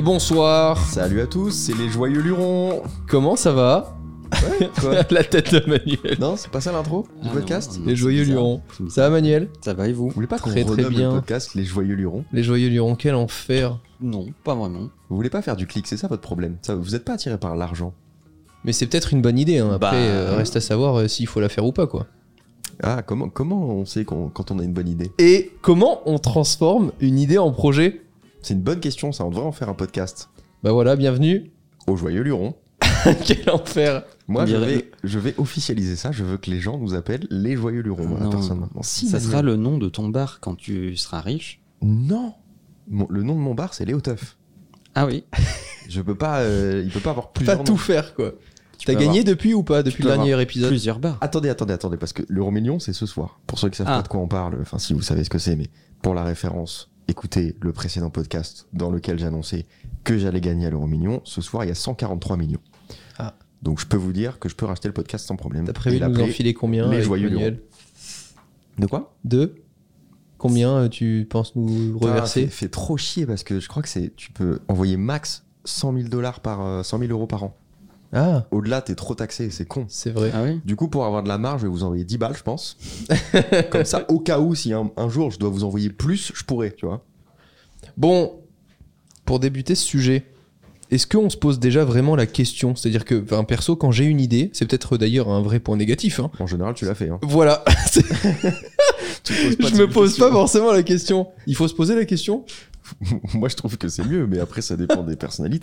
Et bonsoir. Salut à tous, c'est les joyeux lurons. Comment ça va Quoi La tête de Manuel. Non, c'est pas ça l'intro du Ah, podcast non, non, Les joyeux lurons. Ça va Manuel Ça va et vous Vous voulez pas qu'on Très, très renomme bien. le podcast les joyeux lurons Les joyeux lurons, quel enfer. Non, pas vraiment. Vous voulez pas faire du clic, c'est ça votre problème ça, Vous êtes pas attiré par l'argent Mais c'est peut-être une bonne idée. hein. Après, Bah, euh, reste à savoir euh, s'il faut la faire ou pas, quoi. Ah, comment, comment on sait qu'on- quand on a une bonne idée Et comment on transforme une idée en projet? C'est une bonne question, ça, on devrait en faire un podcast. Bah voilà, bienvenue. Aux joyeux lurons. quel enfer. Moi, je vais, je vais officialiser ça, je veux que les gens nous appellent les joyeux lurons, moi, maintenant. Si, ça sera le nom de ton bar quand tu seras riche. Non Mon- Le nom de mon bar, c'est Léo Teuf. Ah oui. Je peux pas, euh, il peut pas avoir Pas plusieurs tout noms. faire, quoi. Tu T'as gagné depuis ou pas Depuis le dernier épisode Plusieurs bars. Attendez, attendez, attendez, parce que l'euro million, c'est ce soir. Pour ceux qui savent Ah. pas de quoi on parle, enfin, si vous savez ce que c'est, mais pour la référence, écoutez le précédent podcast dans lequel j'annonçais que j'allais gagner à l'euro million. Ce soir, il y a 143 millions. Ah. Donc, je peux vous dire que je peux racheter le podcast sans problème. T'as prévu de nous enfiler combien les joyeux De quoi? Deux Combien euh, tu penses nous Ah, reverser? fait, fait trop chier parce que je crois que c'est, tu peux envoyer max 100 000 dollars par, euh, 100 000 euros par an. Ah, Au-delà, t'es trop taxé, c'est con. c'est vrai. Ah oui. Du coup, pour avoir de la marge, je vais vous envoyer 10 balles, je pense. Comme ça, au cas où, si un, un jour je dois vous envoyer plus, je pourrais, tu vois. Bon, pour débuter ce sujet, est-ce qu'on se pose déjà vraiment la question? C'est-à-dire que, perso, quand j'ai une idée, c'est peut-être d'ailleurs un vrai point négatif. hein. En général, tu l'as fait. Hein. Voilà, Tu pas je me pose questions. pas forcément la question. Il faut se poser la question Moi, je trouve que c'est mieux, mais après, ça dépend des personnalités.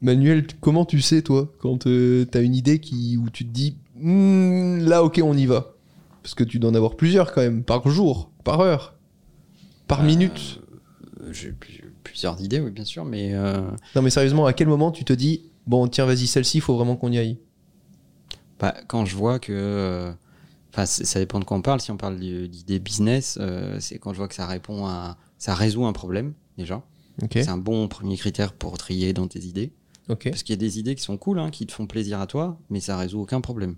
Manuel, comment tu sais, toi, quand euh, t'as une idée qui, où tu te dis, Hmm, là, ok, on y va? Parce que tu dois en avoir plusieurs quand même, par jour, par heure, par minute. Euh, J'ai plus- plusieurs idées, oui, bien sûr, mais euh, Non, mais sérieusement, à quel moment tu te dis, bon, tiens, vas-y, celle-ci, il faut vraiment qu'on y aille? Bah, quand je vois que. Enfin, ça dépend de quoi on parle. Si on parle d'idées business, euh, c'est quand je vois que ça répond à. Ça résout un problème, déjà. C'est un bon premier critère pour trier dans tes idées. Parce qu'il y a des idées qui sont cool, hein, qui te font plaisir à toi, mais ça résout aucun problème.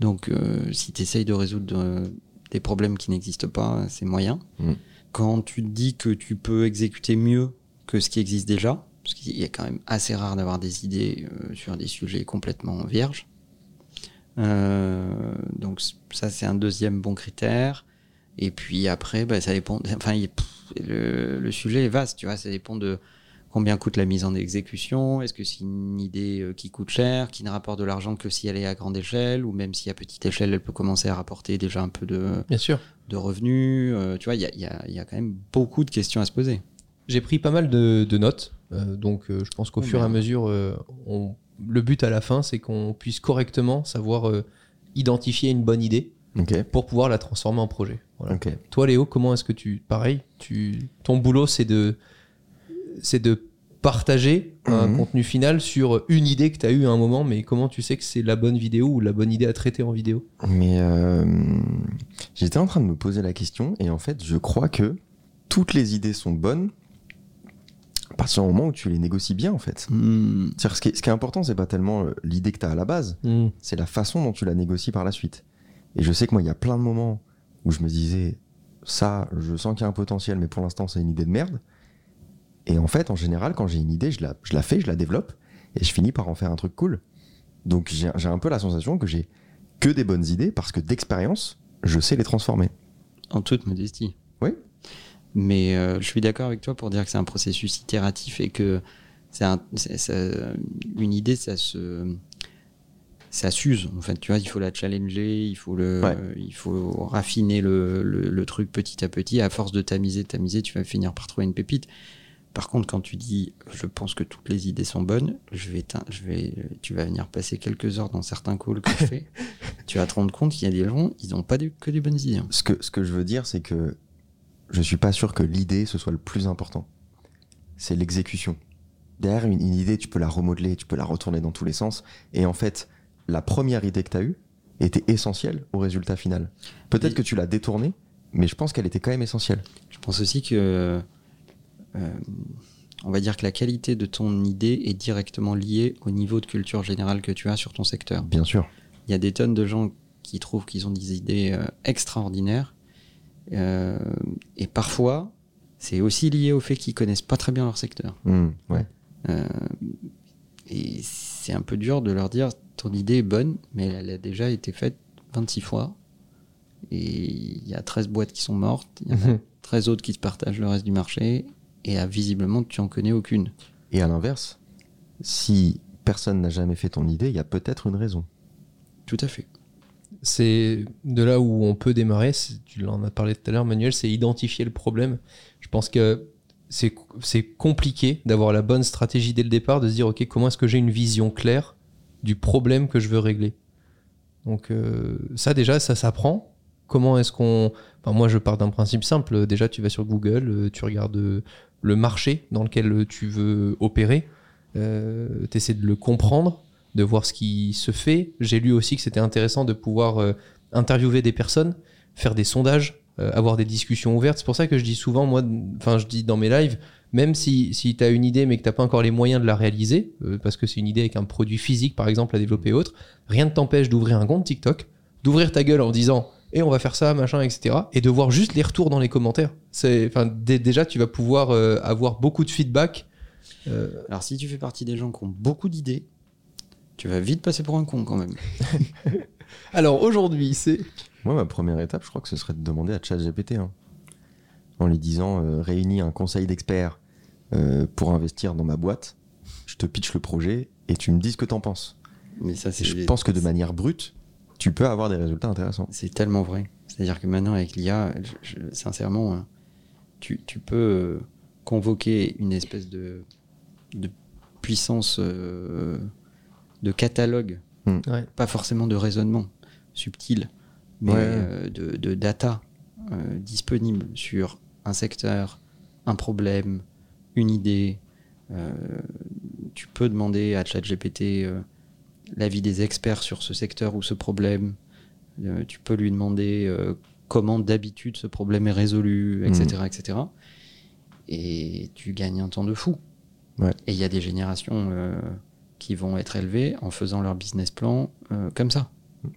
Donc, euh, si tu essayes de résoudre euh, des problèmes qui n'existent pas, c'est moyen. Mm. Quand tu te dis que tu peux exécuter mieux que ce qui existe déjà, parce qu'il est quand même assez rare d'avoir des idées euh, sur des sujets complètement vierges. Donc, ça, c'est un deuxième bon critère. Et puis après, bah, ça dépend. Enfin, il- pff, le, le sujet est vaste, tu vois. Ça dépend de combien coûte la mise en exécution. Est-ce que c'est une idée euh, qui coûte cher, qui ne rapporte de l'argent que si elle est à grande échelle, ou même si à petite échelle, elle peut commencer à rapporter déjà un peu de, Bien sûr. de revenus. Euh, tu vois, il y a, il y a- il y a quand même beaucoup de questions à se poser. J'ai pris pas mal de, de notes, euh, donc euh, je pense qu'au Oh, fur et à mesure, euh, on- le but à la fin, c'est qu'on puisse correctement savoir identifier une bonne idée Ok. pour pouvoir la transformer en projet. Voilà. Ok. Toi, Léo, comment est-ce que tu, pareil, tu, ton boulot, c'est de, c'est de partager un Mhm. contenu final sur une idée que tu as eue à un moment, mais comment tu sais que c'est la bonne vidéo ou la bonne idée à traiter en vidéo? Mais euh, j'étais en train de me poser la question, et en fait, je crois que toutes les idées sont bonnes à partir du moment où tu les négocies bien, en fait. C'est-à-dire, ce, qui est, ce qui est important, c'est pas tellement euh, l'idée que tu as à la base, c'est la façon dont tu la négocies par la suite. Et je sais que moi, il y a plein de moments où je me disais, ça, je sens qu'il y a un potentiel, mais pour l'instant, c'est une idée de merde. Et en fait, en général, quand j'ai une idée, je la, je la fais, je la développe, et je finis par en faire un truc cool. Donc j'ai un peu la sensation que j'ai que des bonnes idées, parce que d'expérience, je sais les transformer. En toute modestie. Oui. Mais euh, je suis d'accord avec toi pour dire que c'est un processus itératif et que c'est un- une idée, ça se ça s'use. En fait, tu vois, il faut la challenger, il faut le, Ouais. il faut raffiner le, le- le truc petit à petit. À force de tamiser, tamiser, tu vas finir par trouver une pépite. par contre, quand tu dis je pense que toutes les idées sont bonnes, je vais, je vais, tu vas venir passer quelques heures dans certains calls que je fais. tu vas te rendre compte qu'il y a des gens, ils n'ont pas que des bonnes idées. hein. Ce que, ce que je veux dire, c'est que je suis pas sûr que l'idée ce soit le plus important. C'est l'exécution. Derrière une, une idée, tu peux la remodeler, tu peux la retourner dans tous les sens. Et en fait, la première idée que tu as eue était essentielle au résultat final. Peut-être que tu l'as détournée, mais je pense qu'elle était quand même essentielle. Je pense aussi que, euh, on va dire que la qualité de ton idée est directement liée au niveau de culture générale que tu as sur ton secteur. Bien sûr. Il y a des tonnes de gens qui trouvent qu'ils ont des idées euh, extraordinaires. Euh, et parfois, c'est aussi lié au fait qu'ils connaissent pas très bien leur secteur. Hmm, ouais. Et c'est un peu dur de leur dire ton idée est bonne, mais elle a déjà été faite 26 fois. Et il y a 13 boîtes qui sont mortes, il y en a 13 autres qui se partagent le reste du marché, et visiblement tu en connais aucune. Et à l'inverse, si personne n'a jamais fait ton idée, il y a peut-être une raison. Tout à fait. C'est de là où on peut démarrer. Tu en as parlé tout à l'heure, Manuel, c'est identifier le problème. Je pense que c'est c'est compliqué d'avoir la bonne stratégie dès le départ, de se dire, OK, comment est-ce que j'ai une vision claire du problème que je veux régler Donc euh, ça déjà, ça s'apprend. Comment est-ce qu'on... Enfin, moi, je pars d'un principe simple. Déjà, tu vas sur Google, euh, tu regardes euh, le marché dans lequel tu veux opérer, euh, tu essaies de le comprendre, de voir ce qui se fait. J'ai lu aussi que c'était intéressant de pouvoir interviewer des personnes, faire des sondages, avoir des discussions ouvertes. C'est pour ça que je dis souvent, moi, enfin, je dis dans mes lives, même si, si tu as une idée mais que tu pas encore les moyens de la réaliser, euh, parce que c'est une idée avec un produit physique, par exemple, à développer et autre, rien ne t'empêche d'ouvrir un compte TikTok, d'ouvrir ta gueule en disant et on va faire ça, machin, etc. Et de voir juste les retours dans les commentaires. C'est, enfin, dé- déjà, tu vas pouvoir euh, avoir beaucoup de feedback. Euh, Alors si tu fais partie des gens qui ont beaucoup d'idées, tu vas vite passer pour un con quand même. Alors aujourd'hui, c'est Moi, ma première étape, je crois que ce serait de demander à ChatGPT, hein, en lui disant euh, réunis un conseil d'experts euh, pour investir dans ma boîte, je te pitch le projet et tu me dis ce que t'en penses. Mais ça, c'est Et je pense que de manière brute, tu peux avoir des résultats intéressants. C'est tellement vrai. C'est-à-dire que maintenant, avec l'IA, sincèrement, hein, tu, tu peux euh, convoquer une espèce de, de puissance euh, de catalogue, Ouais. pas forcément de raisonnement subtil, mais Ouais. euh, de, de data euh, disponible sur un secteur, un problème, une idée. Euh, tu peux demander à ChatGPT euh, l'avis des experts sur ce secteur ou ce problème. Euh, tu peux lui demander comment d'habitude ce problème est résolu, etc., etc. Et tu gagnes un temps de fou. Ouais. Et il y a des générations euh, qui vont être élevées en faisant leur business plan euh, comme ça.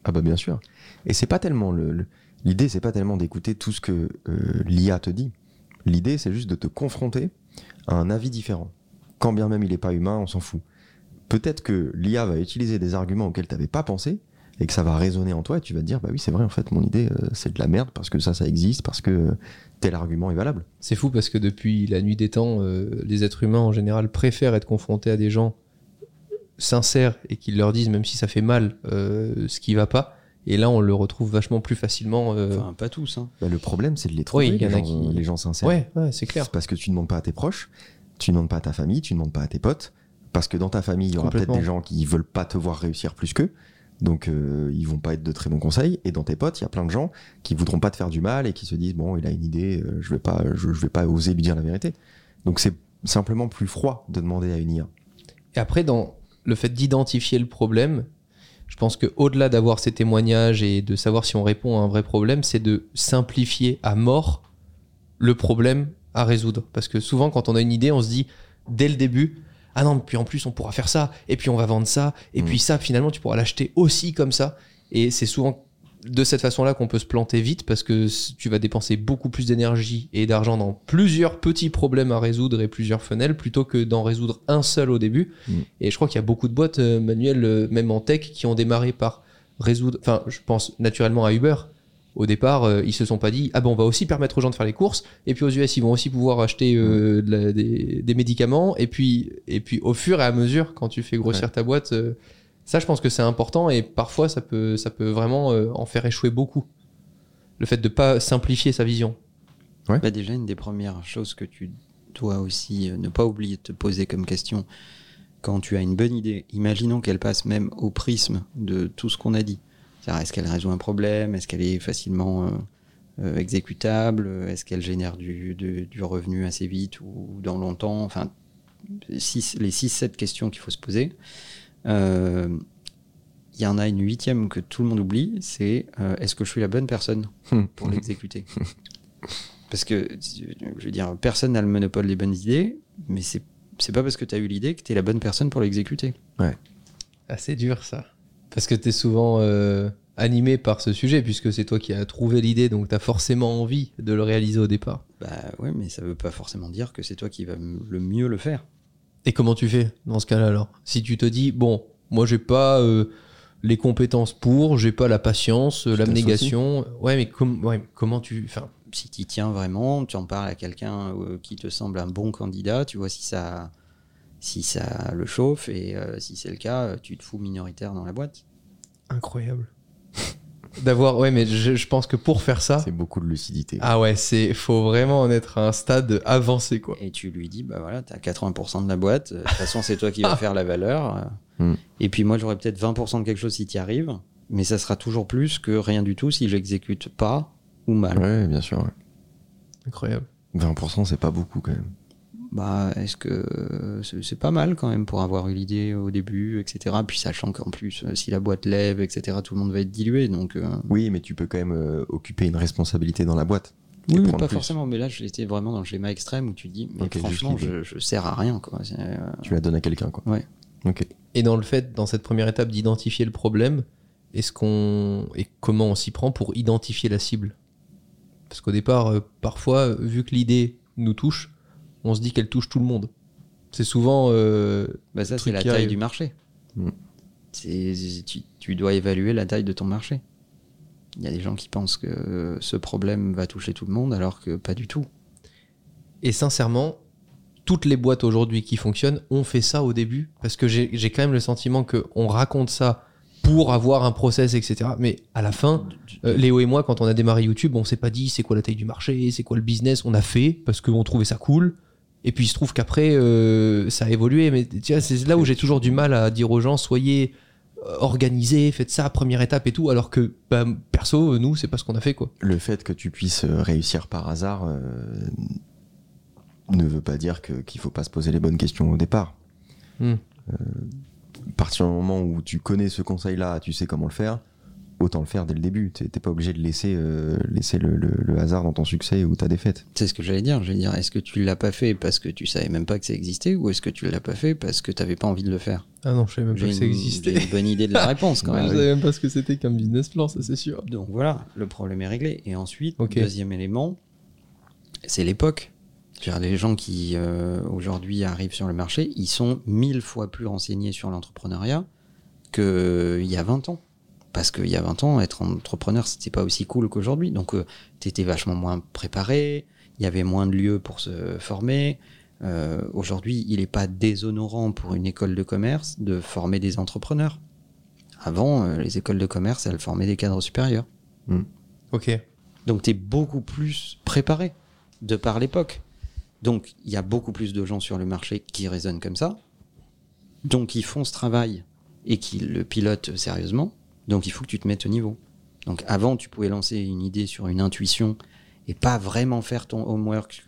Ah bah bien sûr. Et c'est pas tellement le le- l'idée, c'est pas tellement d'écouter tout ce que euh, l'IA te dit. L'idée, c'est juste de te confronter un avis différent. Quand bien même il n'est pas humain, on s'en fout. Peut-être que l'IA va utiliser des arguments auxquels tu n'avais pas pensé et que ça va résonner en toi et tu vas te dire bah oui c'est vrai en fait mon idée euh, c'est de la merde parce que ça ça existe parce que euh, tel argument est valable. C'est fou parce que depuis la nuit des temps, euh, les êtres humains en général préfèrent être confrontés à des gens sincères et qui leur disent, même si ça fait mal, ce qui va pas. Et là, on le retrouve vachement plus facilement. euh, Enfin, pas tous. Hein. Bah, le problème c'est de les trouver Oui, il y les, en a gens, qui- les gens sincères. Ouais, ouais, c'est clair. C'est parce que tu ne demandes pas à tes proches, tu ne demandes pas à ta famille, tu ne demandes pas à tes potes, parce que dans ta famille, il y aura peut-être des gens qui veulent pas te voir réussir plus qu'eux, donc euh, ils vont pas être de très bons conseils. Et dans tes potes, il y a plein de gens qui voudront pas te faire du mal et qui se disent bon, il a une idée, euh, je vais pas, je, je vais pas oser lui dire la vérité. Donc c'est simplement plus froid de demander à une IA. Et après, dans le fait d'identifier le problème, je pense que au-delà d'avoir ces témoignages et de savoir si on répond à un vrai problème, c'est de simplifier à mort le problème à résoudre. Parce que souvent, quand on a une idée, on se dit dès le début, ah non, puis en plus, on pourra faire ça, et puis on va vendre ça, et Mm. puis ça, finalement, tu pourras l'acheter aussi comme ça. Et c'est souvent de cette façon-là qu'on peut se planter vite parce que tu vas dépenser beaucoup plus d'énergie et d'argent dans plusieurs petits problèmes à résoudre et plusieurs fenêtres plutôt que d'en résoudre un seul au début. Et je crois qu'il y a beaucoup de boîtes, euh, Manuel, euh, même en tech, qui ont démarré par résoudre. Enfin, je pense naturellement à Uber. Au départ, euh, ils se sont pas dit ah ben on va aussi permettre aux gens de faire les courses et puis aux US ils vont aussi pouvoir acheter de la- des, des médicaments et puis et puis au fur et à mesure quand tu fais grossir ta boîte, ça je pense que c'est important et parfois ça peut ça peut vraiment euh, en faire échouer beaucoup. Le fait de pas simplifier sa vision. Bah, déjà, une des premières choses que tu dois aussi ne pas oublier de te poser comme question quand tu as une bonne idée, imaginons qu'elle passe même au prisme de tout ce qu'on a dit. Est-ce qu'elle résout un problème? Est-ce qu'elle est facilement exécutable? Est-ce qu'elle génère du, du, revenu assez vite ou dans longtemps? Enfin, six, les 6-7 questions qu'il faut se poser. Euh, il y en a une huitième que tout le monde oublie, c'est euh, est-ce que je suis la bonne personne pour l'exécuter? Parce que, je veux dire, personne n'a le monopole des bonnes idées, mais c'est, c'est pas parce que tu as eu l'idée que tu es la bonne personne pour l'exécuter. Ouais. Assez dur ça. Parce que tu es souvent euh, animé par ce sujet, puisque c'est toi qui as trouvé l'idée, donc tu as forcément envie de le réaliser au départ. Bah ouais, mais ça veut pas forcément dire que c'est toi qui vas le mieux le faire. Et comment tu fais dans ce cas-là alors? Si tu te dis, bon, moi j'ai pas euh, les compétences pour, j'ai pas la patience, euh, l'abnégation, ouais, mais comment tu. Enfin, si tu tiens vraiment, tu en parles à quelqu'un euh, qui te semble un bon candidat, tu vois si ça, si ça le chauffe, et si c'est le cas, tu te fous minoritaire dans la boîte. Incroyable d'avoir ouais mais je, pense que pour faire ça c'est beaucoup de lucidité. ah ouais c'est faut vraiment en être à un stade avancé quoi. Et tu lui dis bah voilà t'as 80% de la boîte de toute façon c'est toi qui vas faire la valeur hmm. et puis moi j'aurai peut-être 20% de quelque chose si tu y arrives mais ça sera toujours plus que rien du tout si j'exécute pas ou mal. Ouais bien sûr incroyable. 20% c'est pas beaucoup quand même bah, est-ce que c'est pas mal quand même pour avoir eu l'idée au début, etc. Puis sachant qu'en plus, euh, si la boîte lève, etc., tout le monde va être dilué. Donc, euh. Oui, mais tu peux quand même euh, occuper une responsabilité dans la boîte. Oui, mais pas forcément. Mais là, j'étais vraiment dans le schéma extrême où tu dis, mais franchement, je, je, sers à rien. Quoi. Tu la donnes à quelqu'un. Quoi. Ouais. Ok. Et dans le fait, dans cette première étape d'identifier le problème, est-ce qu'on et comment on s'y prend pour identifier la cible? Parce qu'au départ, parfois, vu que l'idée nous touche, on se dit qu'elle touche tout le monde. C'est souvent. Euh, bah ça, c'est la taille du marché. Mm. Tu, dois évaluer la taille de ton marché. Il y a des gens qui pensent que ce problème va toucher tout le monde, alors que pas du tout. Et sincèrement, toutes les boîtes aujourd'hui qui fonctionnent ont fait ça au début, parce que j'ai quand même le sentiment qu'on raconte ça pour avoir un process, etc. Mais à la fin, euh, Léo et moi, quand on a démarré YouTube, on s'est pas dit c'est quoi la taille du marché, c'est quoi le business. On a fait parce qu'on trouvait ça cool. Et puis il se trouve qu'après, euh, ça a évolué. Mais tu vois, c'est là où j'ai toujours du mal à dire aux gens, soyez euh, organisés, faites ça, première étape et tout. Alors que, bah, perso, nous, c'est pas ce qu'on a fait, quoi. Le fait que tu puisses euh, réussir par hasard ne veut pas dire qu'il faut pas se poser les bonnes questions au départ. Hmm. à partir du moment où tu connais ce conseil-là, tu sais comment le faire, autant le faire dès le début. T'es pas obligé de laisser, euh, laisser le, hasard dans ton succès ou ta défaite. C'est ce que j'allais dire. J'allais dire, est-ce que tu l'as pas fait parce que tu savais même pas que ça existait ou est-ce que tu l'as pas fait parce que t'avais pas envie de le faire? Ah non, je savais même pas que ça existait. J'ai une bonne idée de la réponse quand même. je savais même pas ce que c'était comme business plan, ça c'est sûr. Donc voilà, le problème est réglé. Et ensuite, deuxième élément, c'est l'époque. Les gens qui euh, aujourd'hui arrivent sur le marché, ils sont mille fois plus renseignés sur l'entrepreneuriat qu'il y a 20 ans parce qu'il y a 20 ans, être entrepreneur, c'était pas aussi cool qu'aujourd'hui. Donc, euh, tu étais vachement moins préparé, il y avait moins de lieux pour se former. Euh, aujourd'hui, il n'est pas déshonorant pour une école de commerce de former des entrepreneurs. Avant, euh, les écoles de commerce, elles formaient des cadres supérieurs. Hmm. Ok. Donc, tu es beaucoup plus préparé de par l'époque. Donc, il y a beaucoup plus de gens sur le marché qui raisonnent comme ça. Donc, ils font ce travail et qui le pilotent sérieusement. Donc il faut que tu te mettes au niveau. Donc avant, tu pouvais lancer une idée sur une intuition et pas vraiment faire ton homework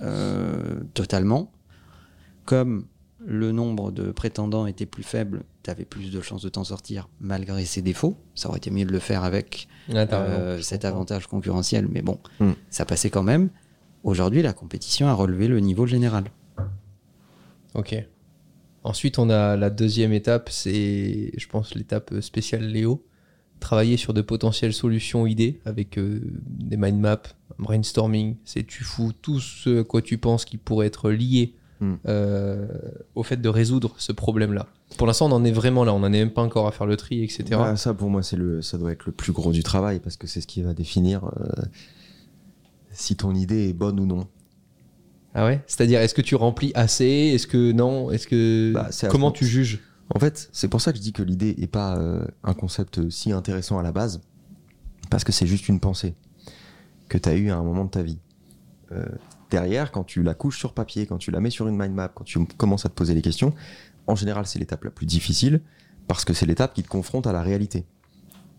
euh, totalement. Comme le nombre de prétendants était plus faible, tu avais plus de chances de t'en sortir malgré ses défauts. Ça aurait été mieux de le faire avec euh, cet avantage concurrentiel, mais bon, hmm. ça passait quand même. Aujourd'hui, la compétition a relevé le niveau général. Ok. Ensuite, on a la deuxième étape, c'est, je pense, l'étape spéciale Léo. Travailler sur de potentielles solutions idées avec euh, des mind maps, brainstorming. C'est tu fous tout ce quoi tu penses qui pourrait être lié hmm. euh, au fait de résoudre ce problème-là. Pour l'instant, on en est vraiment là. On n'en est même pas encore à faire le tri, etc. Bah, ça, pour moi, c'est le, ça doit être le plus gros du travail parce que c'est ce qui va définir euh, si ton idée est bonne ou non. Ah ouais? C'est-à-dire, est-ce que tu remplis assez? Est-ce que non? Est-ce que bah, comment tu juges? En fait, c'est pour ça que je dis que l'idée n'est pas euh, un concept si intéressant à la base, parce que c'est juste une pensée que tu as eue à un moment de ta vie. Euh, derrière, quand tu la couches sur papier, quand tu la mets sur une mind map, quand tu commences à te poser les questions, en général, c'est l'étape la plus difficile parce que c'est l'étape qui te confronte à la réalité.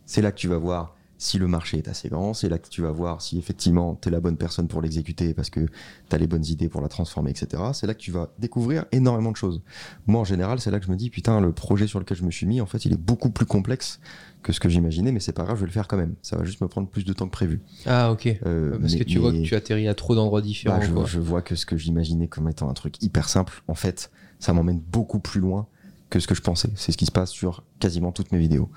C'est là que tu vas voir si le marché est assez grand, c'est là que tu vas voir si effectivement tu es la bonne personne pour l'exécuter parce que tu as les bonnes idées pour la transformer, etc. C'est là que tu vas découvrir énormément de choses. Moi, en général, c'est là que je me dis, putain, le projet sur lequel je me suis mis, en fait, il est beaucoup plus complexe que ce que j'imaginais, mais c'est pas grave, je vais le faire quand même. Ça va juste me prendre plus de temps que prévu. Ah, ok. Euh, Parce que mais- tu vois que tu atterris à trop d'endroits différents. bah, je vois que ce que j'imaginais comme étant un truc hyper simple, en fait, ça m'emmène beaucoup plus loin que ce que je pensais. C'est ce qui se passe sur quasiment toutes mes vidéos.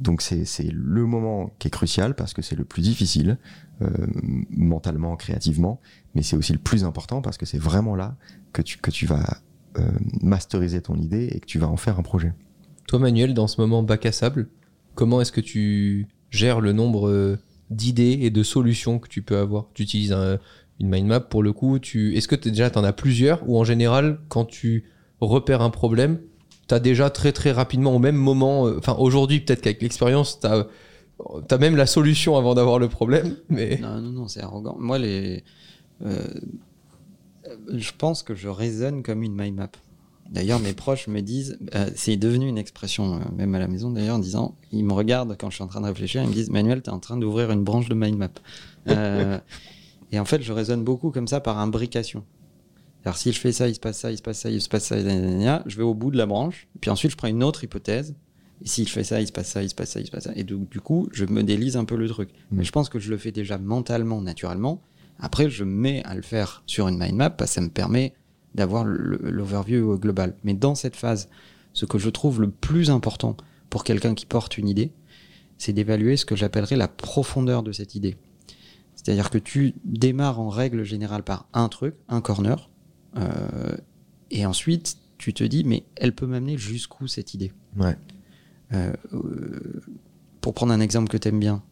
Donc c'est le moment qui est crucial parce que c'est le plus difficile, euh, mentalement, créativement, mais c'est aussi le plus important parce que c'est vraiment là que tu, que tu vas euh, masteriser ton idée et que tu vas en faire un projet. Toi, Manuel, dans ce moment bac à sable, comment est-ce que tu gères le nombre d'idées et de solutions que tu peux avoir? Tu utilises un- une mind map pour le coup. Est-ce que déjà tu en as plusieurs? Ou en général, quand tu repères un problème, tu as déjà très très rapidement au même moment, euh, enfin aujourd'hui peut-être qu'avec l'expérience, tu as, même la solution avant d'avoir le problème, mais... Non, non, non, c'est arrogant. Moi, les, euh, je pense que je raisonne comme une mind map. D'ailleurs, mes proches me disent, euh, c'est devenu une expression, euh, même à la maison d'ailleurs, en disant, ils me regardent quand je suis en train de réfléchir, ils me disent, Manuel, tu es en train d'ouvrir une branche de mind map. Et en fait, je raisonne beaucoup comme ça par imbrication. Alors, si je fais ça, il se passe ça, il se passe ça, il se passe ça, je vais au bout de la branche, puis ensuite je prends une autre hypothèse, et si je fais ça, il se passe ça, il se passe ça, il se passe ça. Et donc, du coup, je modélise un peu le truc. Mais je pense que je le fais déjà mentalement, naturellement. Après, je mets à le faire sur une mind map parce que ça me permet d'avoir l'overview global. Mais dans cette phase, ce que je trouve le plus important pour quelqu'un qui porte une idée, c'est d'évaluer ce que j'appellerais la profondeur de cette idée. C'est-à-dire que tu démarres en règle générale par un truc, un corner, euh, et ensuite tu te dis, mais elle peut m'amener jusqu'où cette idée? Ouais. Euh, euh, Pour prendre un exemple que t'aimes bien,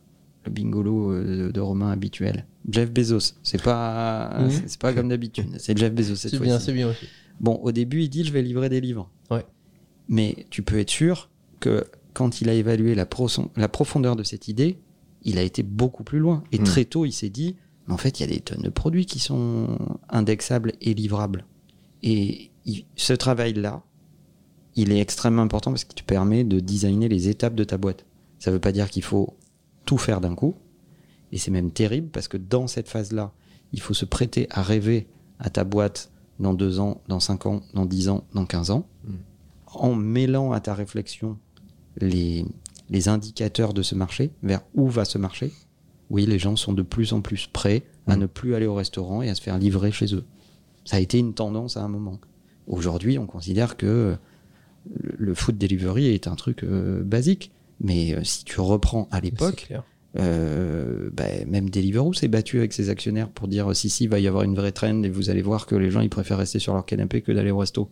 le bingolo de, de Romain habituel, Jeff Bezos. C'est pas, c'est- c'est pas comme d'habitude. C'est Jeff Bezos cette C'est fois-ci. bien, c'est bien aussi. Bon, au début, il dit je vais livrer des livres. Ouais. Mais tu peux être sûr que quand il a évalué la, profondeur de cette idée, il a été beaucoup plus loin. Et Mm. très tôt, il s'est dit mais en fait, il y a des tonnes de produits qui sont indexables et livrables. Et il- ce travail-là, il est extrêmement important parce qu'il te permet de designer les étapes de ta boîte. Ça ne veut pas dire qu'il faut tout faire d'un coup. Et c'est même terrible parce que dans cette phase-là, il faut se prêter à rêver à ta boîte dans deux ans, dans cinq ans, dans dix ans, dans 15 ans, en mêlant à ta réflexion les, les indicateurs de ce marché, vers où va ce marché. Oui, les gens sont de plus en plus prêts à Mm. ne plus aller au restaurant et à se faire livrer chez eux. Ça a été une tendance à un moment. Aujourd'hui, on considère que le, food delivery est un truc euh, basique. Mais euh, si tu reprends à l'époque, euh, bah, même Deliveroo s'est battu avec ses actionnaires pour dire si si il va y avoir une vraie trend et vous allez voir que les gens ils préfèrent rester sur leur canapé que d'aller au resto.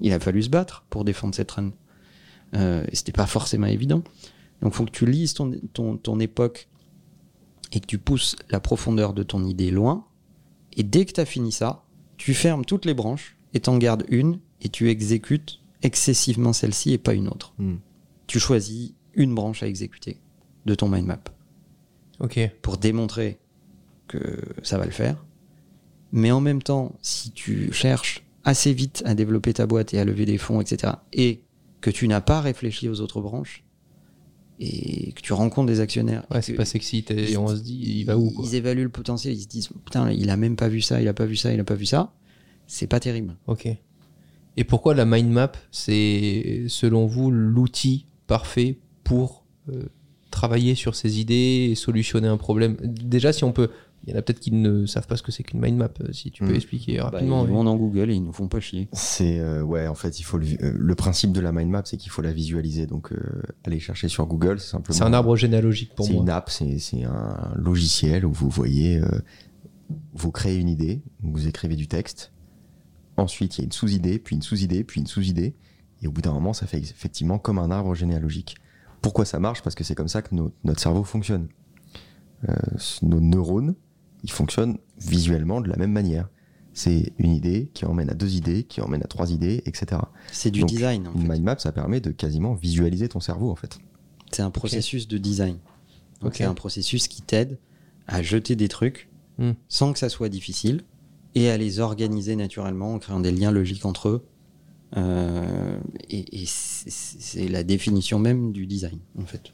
Il a fallu se battre pour défendre cette trend. Et c'était pas forcément évident. Donc faut que tu lises ton, ton, ton époque et que tu pousses la profondeur de ton idée loin. Et dès que tu as fini ça, tu fermes toutes les branches et t'en gardes une et tu exécutes excessivement celle-ci et pas une autre. Hmm. Tu choisis une branche à exécuter de ton mind map Ok. pour démontrer que ça va le faire. Mais en même temps, si tu cherches assez vite à développer ta boîte et à lever des fonds, etc., et que tu n'as pas réfléchi aux autres branches, et que tu rencontres des actionnaires, et Ouais, c'est pas sexy. t'es- on se dit, il va où quoi ils évaluent le potentiel, ils se disent, putain, il a même pas vu ça, il a pas vu ça, il a pas vu ça, c'est pas terrible. Ok. Et pourquoi la mind map, c'est selon vous l'outil parfait pour euh, travailler sur ces idées et solutionner un problème Déjà, si on peut, il y en a peut-être qui ne savent pas ce que c'est qu'une mind map. euh, Si tu peux Mm. expliquer Bah, rapidement. ils vont dans Google et ils nous font pas chier. C'est euh, ouais, en fait, il faut le, euh, le principe de la mind map, c'est qu'il faut la visualiser. Donc, euh, aller chercher sur Google, c'est simplement. C'est un arbre généalogique pour C'est moi. une app, c'est c'est un logiciel où vous voyez, euh, vous créez une idée, vous écrivez du texte. Ensuite, il y a une sous-idée, puis une sous-idée, puis une sous-idée. Et au bout d'un moment, ça fait effectivement comme un arbre généalogique. Pourquoi ça marche Parce que c'est comme ça que nos- notre cerveau fonctionne. Euh, nos neurones, ils fonctionnent visuellement de la même manière. C'est une idée qui emmène à deux idées, qui emmène à trois idées, etc. C'est du Donc, design, en Une fait. mind map, ça permet de quasiment visualiser ton cerveau, en fait. C'est un processus de design. Donc c'est un processus qui t'aide à jeter des trucs Hmm. sans que ça soit difficile et à les organiser naturellement en créant des liens logiques entre eux. Euh, et, et c'est- la définition même du design, en fait.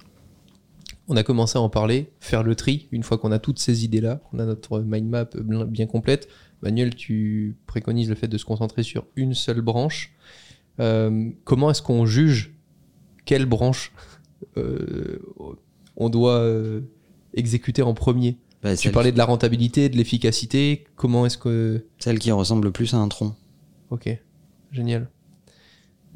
On a commencé à en parler, faire le tri, une fois qu'on a toutes ces idées-là, qu'on a notre mind map bien complète. Manuel, tu préconises le fait de se concentrer sur une seule branche. Euh, comment est-ce qu'on juge quelle branche euh, on doit exécuter en premier? Bah, Tu parlais de la rentabilité, de l'efficacité. Comment est-ce que... celle qui ressemble le plus à un tronc. Ok, génial.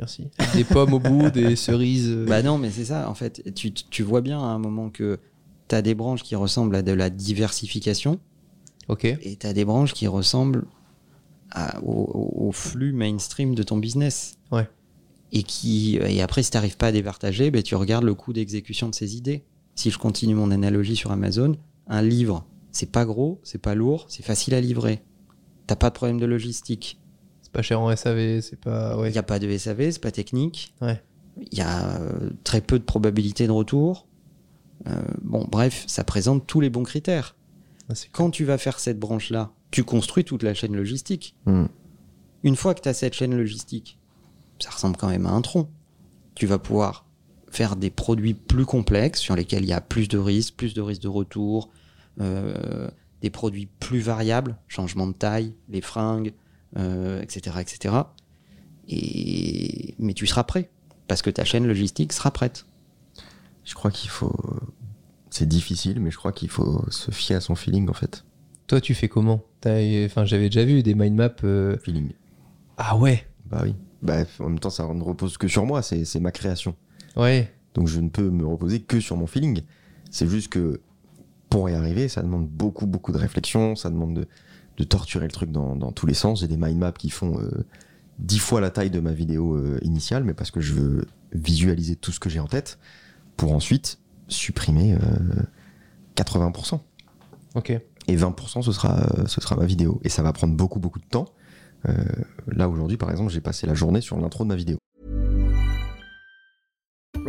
Merci. Des pommes au bout, des cerises. euh, Bah non, mais c'est ça, en fait. Tu, tu vois bien à un moment que tu as des branches qui ressemblent à de la diversification ok, et tu as des branches qui ressemblent à- au, au- flux mainstream de ton business. Ouais. Et, qui, et après, si tu n'arrives pas à départager, ben, tu regardes le coût d'exécution de ces idées. Si je continue mon analogie sur Amazon, un livre, c'est pas gros, c'est pas lourd, c'est facile à livrer. T'as pas de problème de logistique. C'est pas cher en SAV, c'est pas... Il Ouais. n'y a pas de SAV, c'est pas technique. Ouais. Il y a euh, très peu de probabilité de retour. Euh, bon, bref, ça présente tous les bons critères. Ah, c'est Quand tu vas faire cette branche-là, tu construis toute la chaîne logistique. Hmm. Une fois que tu as cette chaîne logistique, ça ressemble quand même à un tronc. Tu vas pouvoir faire des produits plus complexes sur lesquels il y a plus de risques, plus de risques de retour, euh, des produits plus variables, changement de taille, les fringues, euh, etc., etc. Et... Mais tu seras prêt parce que ta chaîne logistique sera prête. Je crois qu'il faut. C'est difficile, mais je crois qu'il faut se fier à son feeling en fait. Toi, tu fais comment? Enfin, j'avais déjà vu des mind maps. euh, Feeling. Ah ouais? Bah oui. Bah, en même temps, ça ne repose que sur moi, c'est c'est ma création. Ouais. Donc je ne peux me reposer que sur mon feeling. C'est juste que pour y arriver, ça demande beaucoup, beaucoup de réflexion, ça demande de, de torturer le truc dans, dans tous les sens. J'ai des mind maps qui font euh, dix fois la taille de ma vidéo euh, initiale, mais parce que je veux visualiser tout ce que j'ai en tête pour ensuite supprimer euh, 80%. Ok. Et 20%, ce sera, euh, ce sera ma vidéo. Et ça va prendre beaucoup, beaucoup de temps. Euh, là, aujourd'hui, par exemple, j'ai passé la journée sur l'intro de ma vidéo.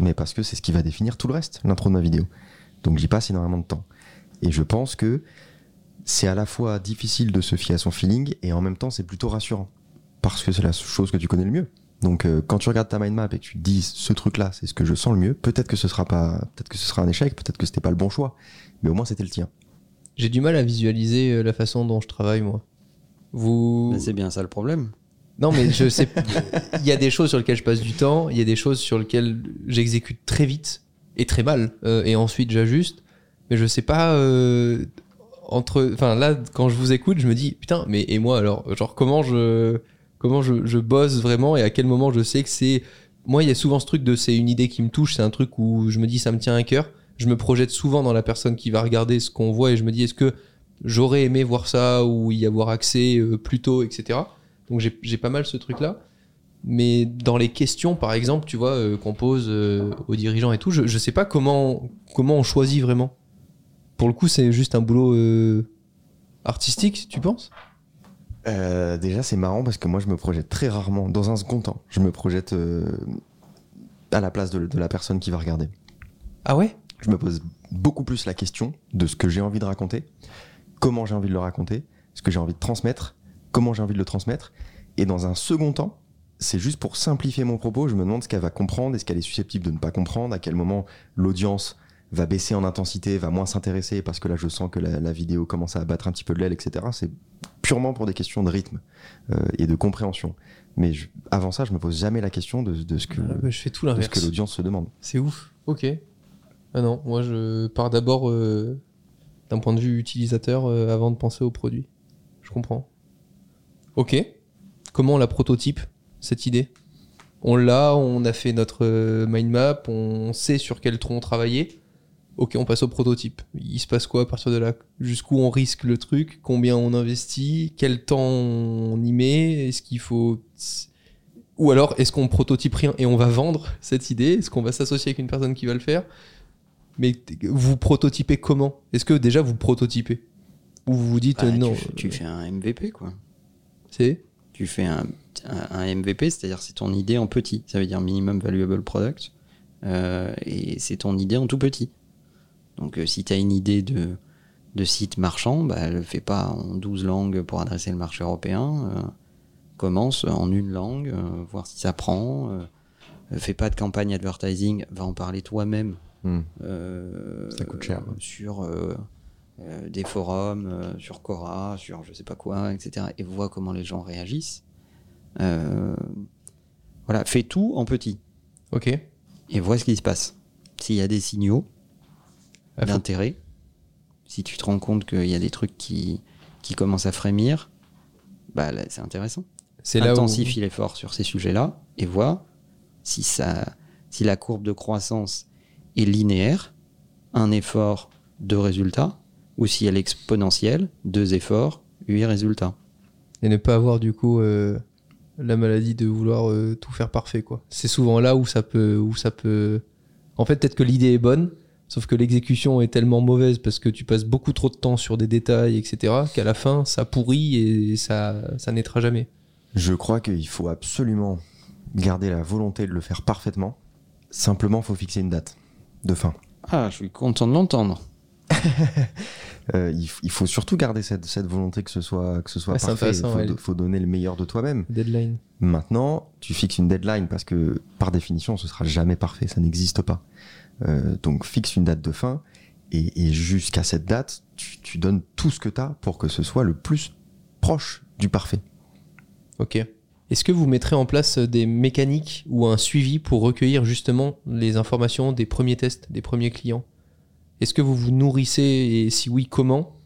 mais parce que c'est ce qui va définir tout le reste, l'intro de ma vidéo. Donc j'y passe énormément de temps. Et je pense que c'est à la fois difficile de se fier à son feeling et en même temps c'est plutôt rassurant. Parce que c'est la chose que tu connais le mieux. Donc euh, quand tu regardes ta mind map et que tu te dis ce truc là c'est ce que je sens le mieux, peut-être que ce sera pas peut-être que ce sera un échec, peut-être que c'était pas le bon choix, mais au moins c'était le tien. J'ai du mal à visualiser euh, la façon dont je travaille, moi. Vous. Mais c'est bien ça le problème. Non, mais je sais. Il y a des choses sur lesquelles je passe du temps, il y a des choses sur lesquelles j'exécute très vite et très mal, euh, et ensuite j'ajuste. Mais je sais pas. euh, entre. Enfin, là, quand je vous écoute, je me dis, putain, mais et moi alors Genre, comment je. Comment je, je bosse vraiment et à quel moment je sais que c'est. Moi, il y a souvent ce truc de c'est une idée qui me touche, c'est un truc où je me dis ça me tient à cœur. Je me projette souvent dans la personne qui va regarder ce qu'on voit et je me dis est-ce que j'aurais aimé voir ça ou y avoir accès euh, plus tôt, etc. Donc j'ai pas mal ce truc-là. Mais dans les questions, par exemple, tu vois, euh, qu'on pose euh, aux dirigeants et tout, je, je sais pas comment, comment on choisit vraiment. Pour le coup, c'est juste un boulot euh, artistique, tu penses? Déjà, c'est marrant parce que moi, je me projette très rarement, dans un second temps, je me projette à la place de, de la personne qui va regarder. Ah ouais? Je me pose beaucoup plus la question de ce que j'ai envie de raconter, comment j'ai envie de le raconter, ce que j'ai envie de transmettre, comment j'ai envie de le transmettre. Et dans un second temps, c'est juste pour simplifier mon propos, je me demande ce qu'elle va comprendre, est-ce qu'elle est susceptible de ne pas comprendre, à quel moment l'audience va baisser en intensité, va moins s'intéresser parce que là je sens que la, la vidéo commence à battre un petit peu de l'aile, etc. C'est purement pour des questions de rythme euh, et de compréhension. Mais je- avant ça, je me pose jamais la question de, de ce que, Ah bah, Je fais tout de ce l'inverse. que l'audience se demande. C'est ouf. Ok. Ah non, moi je pars d'abord euh, d'un point de vue utilisateur euh, avant de penser au produit. Je comprends. Ok. Comment on la prototype, cette idée? On l'a, on a fait notre euh, mind map, on sait sur quel tronc travailler. Ok, on passe au prototype. Il se passe quoi à partir de là? Jusqu'où on risque le truc? Combien on investit? Quel temps on y met? Est-ce qu'il faut ou alors, est-ce qu'on prototype rien et on va vendre cette idée? Est-ce qu'on va s'associer avec une personne qui va le faire? Mais vous prototypez comment? Est-ce que déjà vous prototypez? Ou vous vous dites Bah, non Tu, tu fais un MVP, quoi. C'est Tu fais un, un- un MVP, c'est-à-dire c'est ton idée en petit. Ça veut dire minimum valuable product. Euh, et c'est ton idée en tout petit. Donc euh, si tu as une idée de, de site marchand, bah, le fais pas en 12 langues pour adresser le marché européen. euh, commence en une langue, euh, voir si ça prend. fais pas de campagne advertising, va en parler toi-même. Hmm. euh, Ça coûte cher. euh, sur euh, des forums, euh, sur Quora, sur je sais pas quoi, etc. Et vois comment les gens réagissent. Euh, voilà, fais tout en petit Ok. et vois ce qui se passe. S'il y a des signaux Ah, d'intérêt, si tu te rends compte qu'il y a des trucs qui, qui commencent à frémir, bah c'est intéressant. C'est là où. Intensifie l'effort sur ces sujets-là et vois si, ça, si la courbe de croissance est linéaire, un effort, deux résultats, ou si elle est exponentielle, deux efforts, huit résultats. Et ne pas avoir du coup euh, la maladie de vouloir euh, tout faire parfait quoi. C'est souvent là où ça peut où ça peut En fait, peut-être que l'idée est bonne, sauf que l'exécution est tellement mauvaise parce que tu passes beaucoup trop de temps sur des détails etc. qu'à la fin ça pourrit et ça ça naîtra jamais. Je crois qu'il faut absolument garder la volonté de le faire parfaitement. Simplement, faut fixer une date de fin. Ah, je suis content de l'entendre. Euh, il, faut surtout garder cette, cette volonté que ce soit, que ce soit c'est parfait. Il faut, ouais. do- faut donner le meilleur de toi-même. Deadline. Maintenant, tu fixes une deadline parce que par définition, ce sera jamais parfait, ça n'existe pas. Euh, donc fixe une date de fin et, et jusqu'à cette date, tu, tu donnes tout ce que tu as pour que ce soit le plus proche du parfait. Ok. Est-ce que vous mettrez en place des mécaniques ou un suivi pour recueillir justement les informations des premiers tests, des premiers clients? Est-ce que vous vous nourrissez et si oui, comment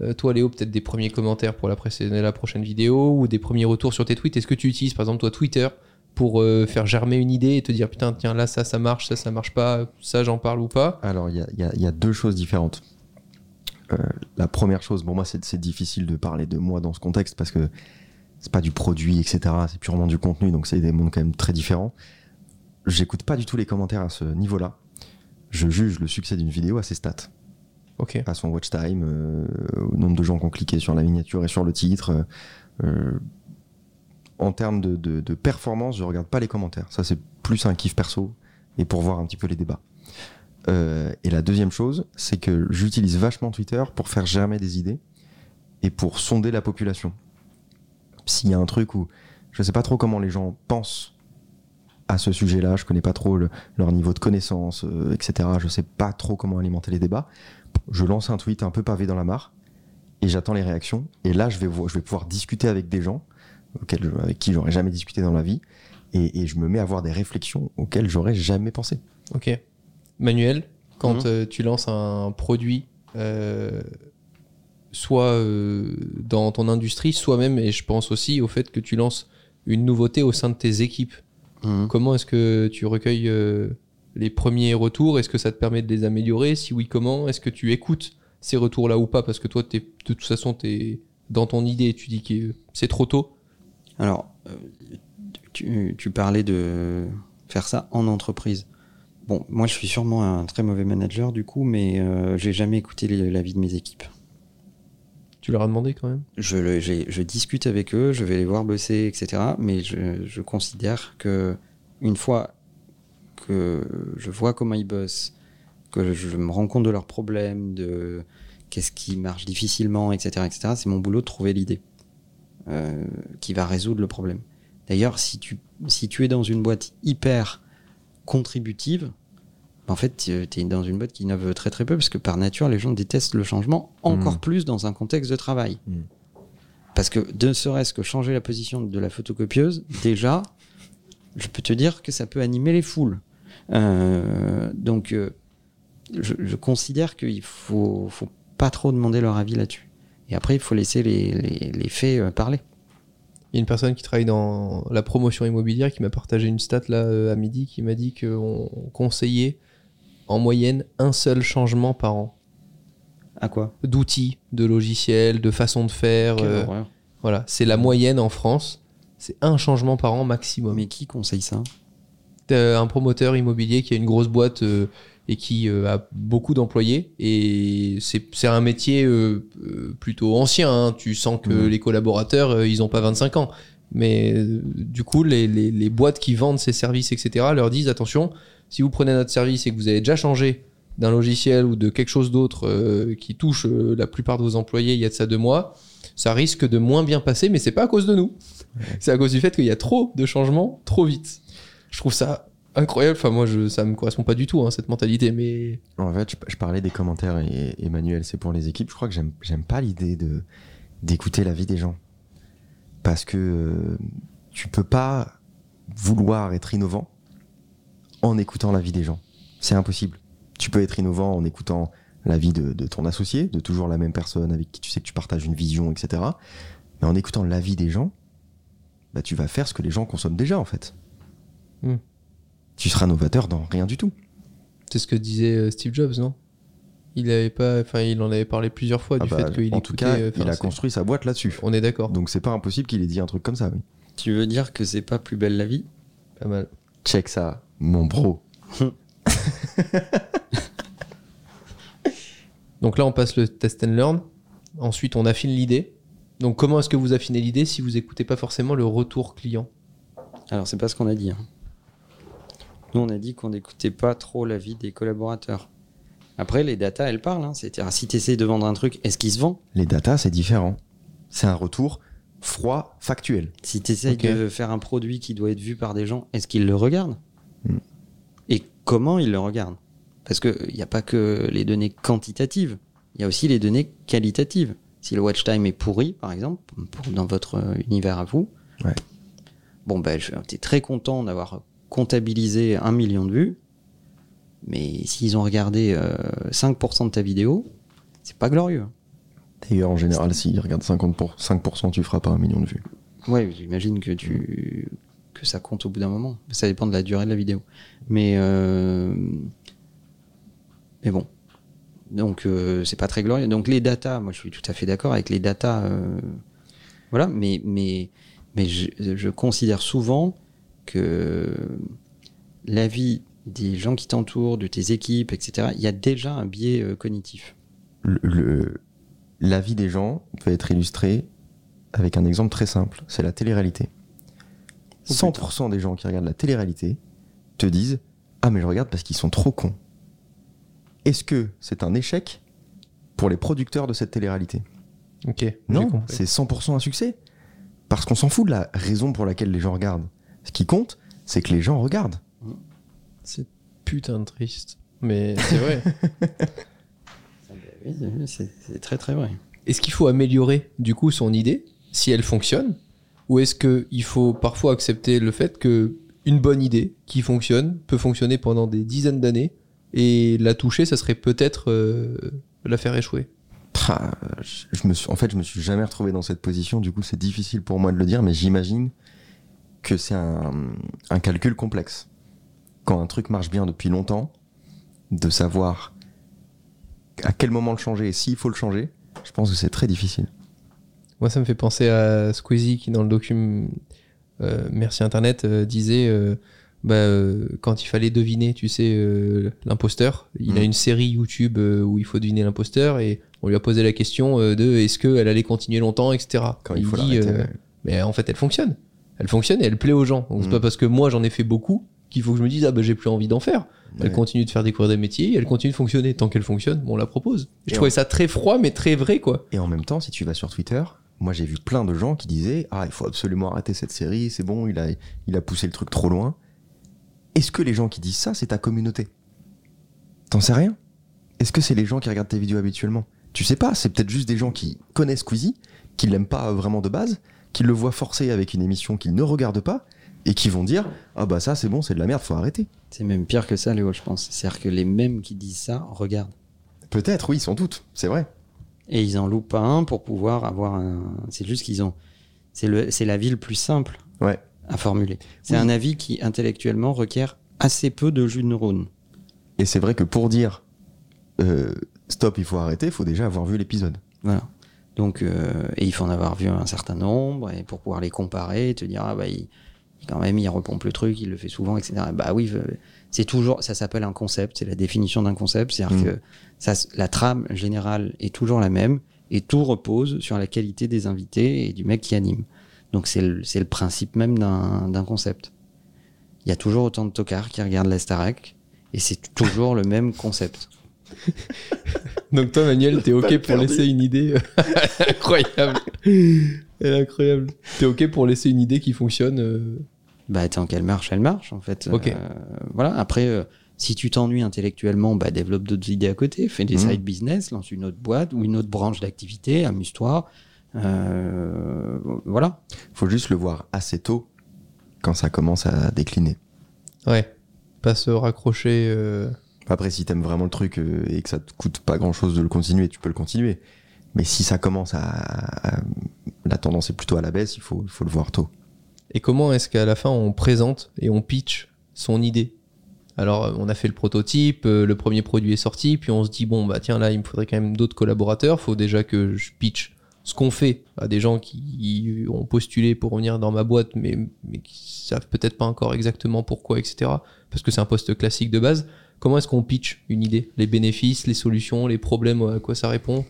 Euh, Toi, Léo, peut-être des premiers commentaires pour la, prochaine vidéo ou des premiers retours sur tes tweets. Est-ce que tu utilises par exemple toi Twitter pour euh, faire germer une idée et te dire putain, tiens, là ça, ça marche, ça, ça marche pas, ça, j'en parle ou pas? Alors, il y a, deux choses différentes. Euh, la première chose, bon, moi, c'est difficile de parler de moi dans ce contexte parce que c'est pas du produit, etc. C'est purement du contenu, donc c'est des mondes quand même très différents. J'écoute pas du tout les commentaires à ce niveau-là. Je juge le succès d'une vidéo à ses stats, à son watch time, euh, au nombre de gens qui ont cliqué sur la miniature et sur le titre. euh, euh, en termes de, de- de performance, je regarde pas les commentaires. Ça, c'est plus un kiff perso et pour voir un petit peu les débats. Euh, et la deuxième chose, c'est que j'utilise vachement Twitter pour faire germer des idées et pour sonder la population. S'il y a un truc où je sais pas trop comment les gens pensent à ce sujet-là, je connais pas trop le- leur niveau de connaissance, euh, etc. Je sais pas trop comment alimenter les débats. Je lance un tweet un peu pavé dans la mare et j'attends les réactions. Et là, je vais, vo- je vais pouvoir discuter avec des gens auxquels avec qui j'aurais jamais discuté dans la vie et, et je me mets à avoir des réflexions auxquelles j'aurais jamais pensé. Ok. Manuel, quand Mhm. euh, tu lances un produit, euh, soit euh, dans ton industrie, soit même, et je pense aussi au fait que tu lances une nouveauté au sein de tes équipes. Mhm. Comment est-ce que tu recueilles euh, les premiers retours? Est-ce que ça te permet de les améliorer? Si oui, comment? Est-ce que tu écoutes ces retours-là ou pas? Parce que toi, t'es- de toute façon, tu es dans ton idée, tu dis que c'est trop tôt. Alors, euh, tu, tu parlais de faire ça en entreprise. Bon, moi je suis sûrement un très mauvais manager du coup, mais euh, j'ai jamais écouté l'avis de mes équipes. Tu leur as demandé quand même? Je, discute avec eux, je vais les voir bosser, etc. Mais je, je considère que une fois que je vois comment ils bossent, que je me rends compte de leurs problèmes, de qu'est-ce qui marche difficilement, etc., etc., c'est mon boulot de trouver l'idée euh, qui va résoudre le problème. D'ailleurs, si tu, si tu es dans une boîte hyper contributive, en fait, tu es dans une boîte qui innove très très peu parce que par nature, les gens détestent le changement encore Mm. plus dans un contexte de travail. Mm. Parce que ne serait-ce que changer la position de la photocopieuse, déjà, je peux te dire que ça peut animer les foules. Euh, donc, euh, je, je considère qu'il faut, faut pas trop demander leur avis là-dessus. Et après, il faut laisser les, les, les faits euh, parler. Il y a une personne qui travaille dans la promotion immobilière qui m'a partagé une stat là euh, à midi qui m'a dit qu'on conseillait en moyenne un seul changement par an. À quoi? D'outils, de logiciels, de façon de faire. Euh, voilà, c'est la moyenne en France. C'est un changement par an maximum. Mais qui conseille ça? T'as un promoteur immobilier qui a une grosse boîte euh, et qui euh, a beaucoup d'employés. Et c'est un métier euh, euh, plutôt ancien. hein. Tu sens que les collaborateurs, euh, ils ont pas 25 ans. Mais euh, du coup, les, les- les boîtes qui vendent ces services, etc., leur disent attention, si vous prenez notre service et que vous avez déjà changé d'un logiciel ou de quelque chose d'autre euh, qui touche euh, la plupart de vos employés il y a de ça deux mois, ça risque de moins bien passer, mais c'est pas à cause de nous. C'est à cause du fait qu'il y a trop de changements trop vite. Je trouve ça incroyable. Enfin, moi, je, ça me correspond pas du tout, hein, cette mentalité, mais En fait, je, je parlais des commentaires et Emmanuel, c'est pour les équipes. Je crois que j'aime, pas l'idée de d'écouter l'avis des gens parce que euh, tu peux pas vouloir être innovant en écoutant l'avis des gens. C'est impossible. Tu peux être innovant en écoutant l'avis de, de ton associé, de toujours la même personne avec qui tu sais que tu partages une vision, etc. Mais en écoutant l'avis des gens, bah, tu vas faire ce que les gens consomment déjà en fait. Hmm. Tu seras novateur dans rien du tout. c'est ce que disait euh, Steve Jobs, non? Il avait pas, enfin, il en avait parlé plusieurs fois Ah du bah, fait qu'il en tout cas, euh, il a construit sa boîte là-dessus. On est d'accord. Donc c'est pas impossible qu'il ait dit un truc comme ça, oui. Tu veux dire que c'est pas plus belle la vie? Pas mal. Check ça, mon bro. Donc là, on passe le test and learn. Ensuite, on affine l'idée. Donc, comment est-ce que vous affinez l'idée si vous écoutez pas forcément le retour client? Alors, c'est pas ce qu'on a dit. hein. Nous, on a dit qu'on n'écoutait pas trop l'avis des collaborateurs. Après, les datas, elles parlent. hein. C'est-à-dire, si tu essayes de vendre un truc, est-ce qu'il se vend? Les datas, c'est différent. C'est un retour froid, factuel. Si tu essayes Ok. de faire un produit qui doit être vu par des gens, est-ce qu'ils le regardent? Et comment ils le regardent? Parce qu'il n'y a pas que les données quantitatives, il y a aussi les données qualitatives. Si le watch time est pourri, par exemple, pour- dans votre euh, univers à vous, Ouais. bon, ben, tu es très content d'avoir comptabilisé un million de vues, mais s'ils ont regardé euh, 5% de ta vidéo, c'est pas glorieux. D'ailleurs, en général, s'il regarde 50 pour- 5%, tu feras pas un million de vues. Ouais, j'imagine que tu que ça compte au bout d'un moment. Ça dépend de la durée de la vidéo. Mais euh, mais bon. Donc euh, c'est pas très glorieux. Donc les datas, moi je suis tout à fait d'accord avec les datas. euh, voilà, mais mais mais je, je considère souvent que l'avis des gens qui t'entourent, de tes équipes, etc. Il y a déjà un biais euh, cognitif. Le- La vie des gens peut être illustrée avec un exemple très simple, c'est la télé-réalité. Oh, 100% des gens qui regardent la télé-réalité te disent Ah, mais je regarde parce qu'ils sont trop cons. Est-ce que c'est un échec pour les producteurs de cette télé-réalité? Ok. Non, c'est 100% un succès. Parce qu'on s'en fout de la raison pour laquelle les gens regardent. Ce qui compte, c'est que les gens regardent. C'est putain de triste. Mais c'est vrai. Oui, c'est c'est très très vrai. Est-ce qu'il faut améliorer du coup son idée si elle fonctionne? Ou est-ce qu'il faut parfois accepter le fait que une bonne idée qui fonctionne peut fonctionner pendant des dizaines d'années et la toucher ça serait peut-être euh, la faire échouer? Je me suis, en fait, je me suis jamais retrouvé dans cette position. Du coup, c'est difficile pour moi de le dire, mais j'imagine que c'est un, un calcul complexe. Quand un truc marche bien depuis longtemps, de savoir à quel moment le changer et s'il faut le changer, je pense que c'est très difficile. Moi, ça me fait penser à Squeezie qui, dans le document euh, Merci Internet, euh, disait euh, bah, quand il fallait deviner, tu sais, l'imposteur, il a Mhm. une série YouTube où il faut deviner l'imposteur et on lui a posé la question de est-ce qu'elle allait continuer longtemps, etc. Quand il faut dit, mais en fait, elle fonctionne. Elle fonctionne et elle plaît aux gens. Donc, c'est Mhm. pas parce que moi j'en ai fait beaucoup qu'il faut que je me dise, ah bah j'ai plus envie d'en faire. Elle continue de faire découvrir des métiers, elle continue de fonctionner. Tant qu'elle fonctionne, bon, on la propose. Je trouvais ça très froid, mais très vrai, quoi. Et en même temps, si tu vas sur Twitter, moi j'ai vu plein de gens qui disaient Ah, il faut absolument arrêter cette série, c'est bon, il a, il a poussé le truc trop loin. Est-ce que les gens qui disent ça, c'est ta communauté? T'en sais rien? Est-ce que c'est les gens qui regardent tes vidéos habituellement? Tu sais pas, c'est peut-être juste des gens qui connaissent Squeezie, qui l'aiment pas vraiment de base, qui le voient forcer avec une émission qu'ils ne regardent pas, et qui vont dire Ah bah ça c'est bon, c'est de la merde, faut arrêter. C'est même pire que ça, Léo, je pense. C'est-à-dire que les mêmes qui disent ça regardent. Peut-être, oui, sans doute, c'est vrai. Et ils en loupent pas un pour pouvoir avoir un. C'est juste qu'ils ont. C'est le... c'est la vie le plus simple Ouais. à formuler. C'est Oui. un avis qui, intellectuellement, requiert assez peu de jus de neurones. Et c'est vrai que pour dire euh, stop, il faut arrêter, il faut déjà avoir vu l'épisode. Voilà. Donc, euh, et il faut en avoir vu un certain nombre, et pour pouvoir les comparer, te dire, ah bah, il, quand même, il repompe le truc, il le fait souvent, etc. Bah oui, c'est toujours, ça s'appelle un concept, c'est la définition d'un concept, c'est-à-dire Mm. que ça, la trame générale est toujours la même, et tout repose sur la qualité des invités et du mec qui anime. Donc c'est le, principe même d'un concept. Il y a toujours autant de tocards qui regardent la Starac, et c'est toujours le même concept. Donc toi, Manuel, t'es ok pour laisser une idée euh, incroyable. Elle est incroyable. T'es ok pour laisser une idée qui fonctionne euh, Bah, tant qu'elle marche, elle marche, en fait. Ok. Euh, voilà. Après, euh, si tu t'ennuies intellectuellement, bah, développe d'autres idées à côté. Fais des Mhm. side business, lance une autre boîte ou une autre branche d'activité, amuse-toi. Euh, voilà. faut juste le voir assez tôt quand ça commence à décliner. Ouais. Pas se raccrocher. euh, Après, si t'aimes vraiment le truc euh, et que ça te coûte pas grand chose de le continuer, tu peux le continuer. Mais si ça commence à, à- la tendance est plutôt à la baisse, il faut, il faut le voir tôt. Et comment est-ce qu'à la fin on présente et on pitch son idée? Alors euh, on a fait le prototype, euh, le premier produit est sorti, puis on se dit bon bah tiens là il me faudrait quand même d'autres collaborateurs, faut déjà que je pitch ce qu'on fait à des gens qui ont postulé pour venir dans ma boîte mais, mais qui savent peut-être pas encore exactement pourquoi etc. Parce que c'est un poste classique de base. Comment est-ce qu'on pitch une idée? Les bénéfices, les solutions, les problèmes, à quoi ça répond?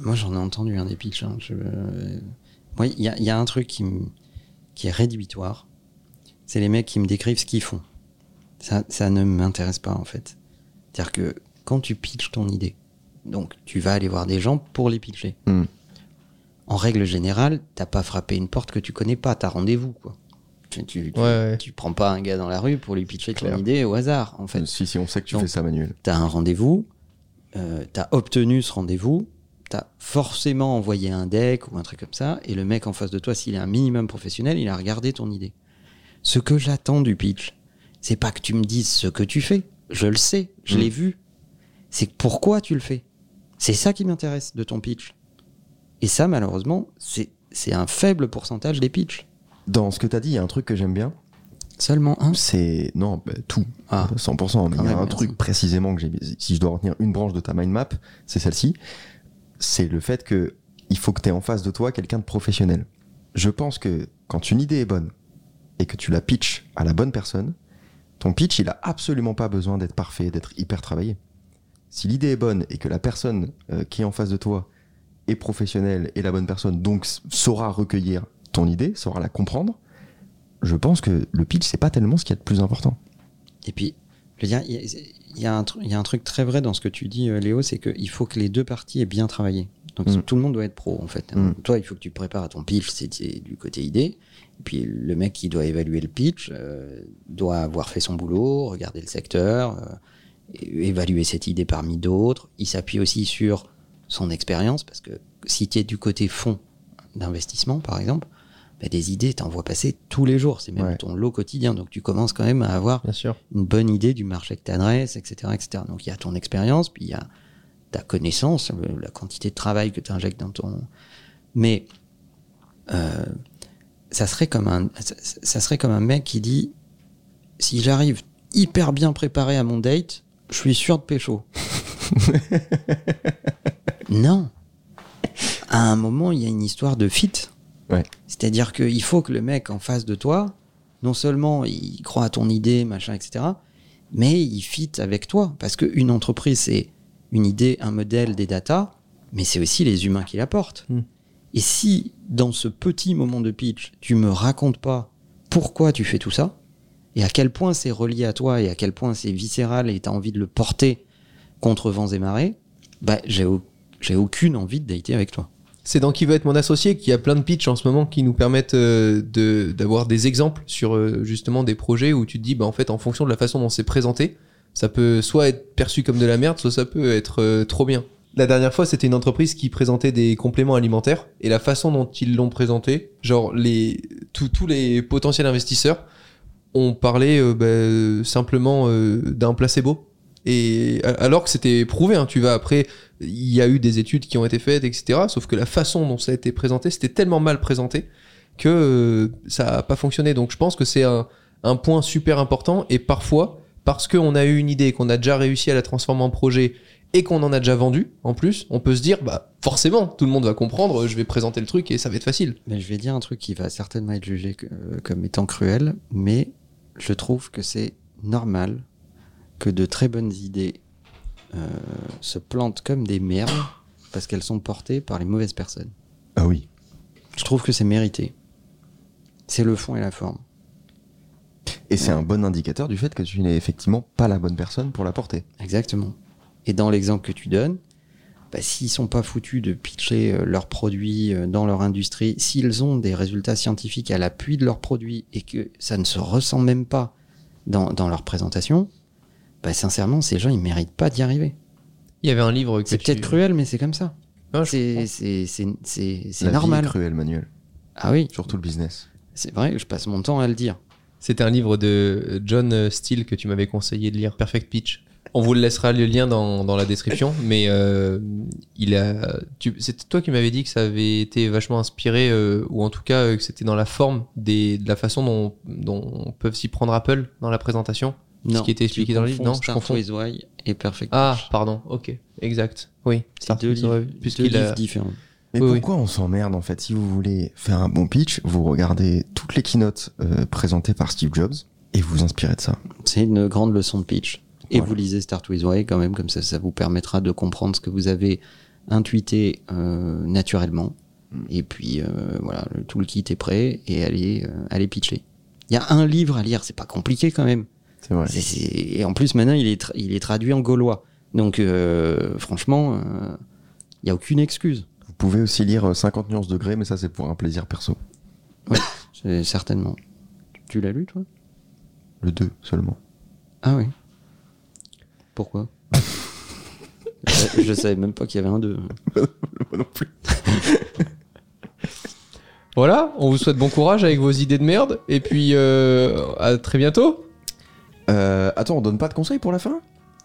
Moi, j'en ai entendu un des pitchs. hein. Je- Moi, il y y a un truc qui, me- qui est rédhibitoire. C'est les mecs qui me décrivent ce qu'ils font. Ça, ça ne m'intéresse pas, en fait. C'est-à-dire que quand tu pitches ton idée, donc tu vas aller voir des gens pour les pitcher. Mm. En règle générale, t'as pas frappé une porte que tu connais pas, t'as rendez-vous, quoi. Tu, tu, tu- Ouais, ouais. tu prends pas un gars dans la rue pour lui pitcher ton idée au hasard, en fait Si, si, on sait que tu Donc- fais ça, Manuel. tu as un rendez-vous, euh, tu as obtenu ce rendez-vous, tu as forcément envoyé un deck ou un truc comme ça, et le mec en face de toi, s'il est un minimum professionnel, il a regardé ton idée. Ce que j'attends du pitch, c'est pas que tu me dises ce que tu fais, je le sais, je Mm. l'ai vu. C'est pourquoi tu le fais. C'est ça qui m'intéresse de ton pitch. Et ça, malheureusement, c'est un faible pourcentage des pitchs. Dans ce que t'as dit, il y a un truc que j'aime bien. Seulement un? C'est. Non, bah, tout. Ah. 100%. Mais il y a un merci. truc précisément que j'ai. Si je dois retenir une branche de ta mind map, c'est celle-ci. C'est le fait que il faut que tu aies en face de toi quelqu'un de professionnel. Je pense que quand une idée est bonne et que tu la pitches à la bonne personne, ton pitch, il a absolument pas besoin d'être parfait, d'être hyper travaillé. Si l'idée est bonne et que la personne euh, qui est en face de toi est professionnelle et la bonne personne, donc saura recueillir ton idée, saura la comprendre, je pense que le pitch, c'est pas tellement ce qu'il y a de plus important. Et puis, je veux dire, il y, a- un tru- il y a un truc très vrai dans ce que tu dis, euh, Léo, c'est qu'il faut que les deux parties aient bien travaillé. Donc Mm. tout le monde doit être pro, en fait. Mm. Toi, il faut que tu prépares ton pitch, c'est du côté idée. Et puis le mec qui doit évaluer le pitch euh, doit avoir fait son boulot, regarder le secteur, euh, évaluer cette idée parmi d'autres. Il s'appuie aussi sur son expérience, parce que si tu es du côté fond d'investissement, par exemple, bah, des idées, t'en vois passer tous les jours. C'est même Ouais. ton lot quotidien. Donc tu commences quand même à avoir Bien sûr. une bonne idée du marché que tu adresses, etc., etc. Donc il y a ton expérience, puis il y a ta connaissance, la quantité de travail que tu injectes dans ton. Mais euh, ça serait comme un, ça, ça serait comme un mec qui dit si j'arrive hyper bien préparé à mon date, je suis sûr de pécho. non. À un moment, il y a une histoire de fit. Ouais. C'est-à-dire qu'il faut que le mec en face de toi, non seulement il croit à ton idée, machin, etc., mais il fit avec toi. Parce qu'une entreprise, c'est une idée, un modèle, des datas, mais c'est aussi les humains qui l'apportent. Mm. Et si, dans ce petit moment de pitch, tu me racontes pas pourquoi tu fais tout ça, et à quel point c'est relié à toi, et à quel point c'est viscéral, et tu as envie de le porter contre vents et marées, bah, j'ai au- j'ai aucune envie de dater avec toi. C'est dans Qui veut être mon associé qu'il y a plein de pitchs en ce moment qui nous permettent euh, de- d'avoir des exemples sur euh, justement des projets où tu te dis, bah, en fait, en fonction de la façon dont c'est présenté, ça peut soit être perçu comme de la merde, soit ça peut être euh, trop bien. La dernière fois, c'était une entreprise qui présentait des compléments alimentaires et la façon dont ils l'ont présenté, genre les tous tous les potentiels investisseurs ont parlé bah, simplement d'un placebo. Et alors que c'était prouvé, hein, tu vas après, il y a eu des études qui ont été faites, etc. Sauf que la façon dont ça a été présenté, c'était tellement mal présenté que euh, ça a pas fonctionné. Donc je pense que c'est un, un point super important. Et parfois, parce qu'on a eu une idée, qu'on a déjà réussi à la transformer en projet et qu'on en a déjà vendu, en plus, on peut se dire, bah forcément, tout le monde va comprendre, je vais présenter le truc et ça va être facile. Mais je vais dire un truc qui va certainement être jugé euh, comme étant cruel, mais je trouve que c'est normal que de très bonnes idées euh, se plantent comme des merdes parce qu'elles sont portées par les mauvaises personnes. Ah oui. Je trouve que c'est mérité. C'est le fond et la forme. Et c'est un bon indicateur du fait que tu n'es effectivement pas la bonne personne pour la porter. Exactement. Et dans l'exemple que tu donnes, bah, s'ils sont pas foutus de pitcher euh, leurs produits euh, dans leur industrie, s'ils ont des résultats scientifiques à l'appui de leurs produits et que ça ne se ressent même pas dans, dans leur présentation, bah, sincèrement, ces gens, ils méritent pas d'y arriver. Il y avait un livre que C'est tu- peut-être cruel, mais c'est comme ça. C'est c'est- c'est- c'est- c'est La vie normal. est cruelle, Manuel. Ah oui, Surtout le business. c'est vrai, je passe mon temps à le dire. C'était un livre de John Steele que tu m'avais conseillé de lire, Perfect Pitch. On vous le laissera le lien dans, dans la description, mais euh, il a. tu- C'était toi qui m'avais dit que ça avait été vachement inspiré, euh, ou en tout cas euh, que c'était dans la forme des, de la façon dont, dont peuvent s'y prendre Apple dans la présentation. Non, ce qui était expliqué dans le livre. Non, je confonds. Why et Perfect Ah, pardon, ok, exact. Oui, c'est Start deux with livres, deux livres différents. Mais Oui, pourquoi on s'emmerde en fait Si vous voulez faire un bon pitch, vous regardez toutes les keynotes euh, présentées par Steve Jobs et vous vous inspirez de ça. C'est une grande leçon de pitch. Et Voilà. vous lisez Start With Why quand même, comme ça, ça vous permettra de comprendre ce que vous avez intuité euh, naturellement. Et puis euh, voilà, le toolkit est prêt et allez, euh, allez pitcher. Il y a un livre à lire, c'est pas compliqué quand même. C'est vrai. C'est- c'est- Et en plus maintenant, il est, tra- il est traduit en gaulois. Donc euh, franchement, euh, il n'y a aucune excuse. Vous pouvez aussi lire euh, 50 nuances degrés, mais ça c'est pour un plaisir perso. C'est certainement. Tu l'as lu toi? Le 2 seulement. Ah oui. Pourquoi? Je, je savais même pas qu'il y avait un 2. Moi non plus. Voilà, on vous souhaite bon courage avec vos idées de merde, et puis euh, à très bientôt. Euh, attends, on donne pas de conseils pour la fin?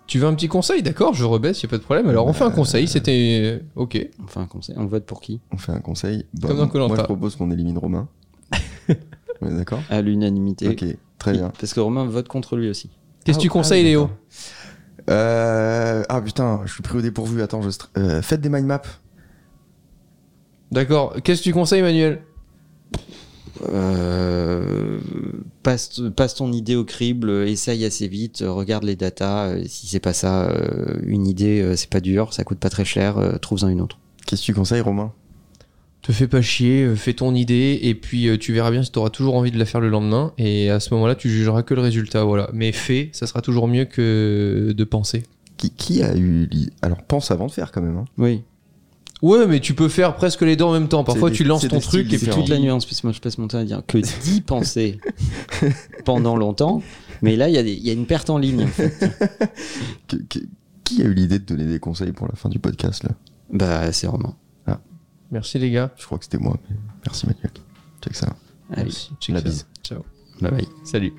Tu veux un petit conseil? D'accord, je rebaisse, y a pas de problème. Alors on fait un conseil, c'était. Ok. Enfin, un conseil. On vote pour qui? On fait un conseil. Bah, Comme dans Koh-Lanta. moi je propose qu'on élimine Romain. on est d'accord? À l'unanimité. Ok, très bien. Parce que Romain vote contre lui aussi. Qu'est-ce que tu Ah, conseilles, ah, Léo? d'accord. Euh, ah putain, je suis pris au dépourvu. Attends, je euh, faites des mind maps. D'accord. Qu'est-ce que tu conseilles, Manuel? Euh, passe, passe ton idée au crible, essaye assez vite, regarde les datas. euh, Si c'est pas ça, euh, une idée, c'est pas dur, ça coûte pas très cher, trouve-en une autre. Qu'est-ce que tu conseilles, Romain? Te fais pas chier, fais ton idée, et puis tu verras bien si tu auras toujours envie de la faire le lendemain, et à ce moment-là, tu jugeras que le résultat. Voilà. Mais fais, ça sera toujours mieux que de penser. qui, qui a eu. l'i- Alors pense avant de faire quand même. hein. Oui, Ouais, mais tu peux faire presque les deux en même temps. Parfois, tu lances ton truc et c'est puis. toute la nuance, parce que moi je passe mon temps à dire que d'y penser pendant longtemps, mais là il y, a y une perte en ligne. en fait. Que- que- qui a eu l'idée de donner des conseils pour la fin du podcast là? Bah, c'est Romain. Merci les gars. Je crois que c'était moi. mais Merci Manuel. Check ça. Allez, Merci. Check La ça. bise. Ciao. bye bye. Salut.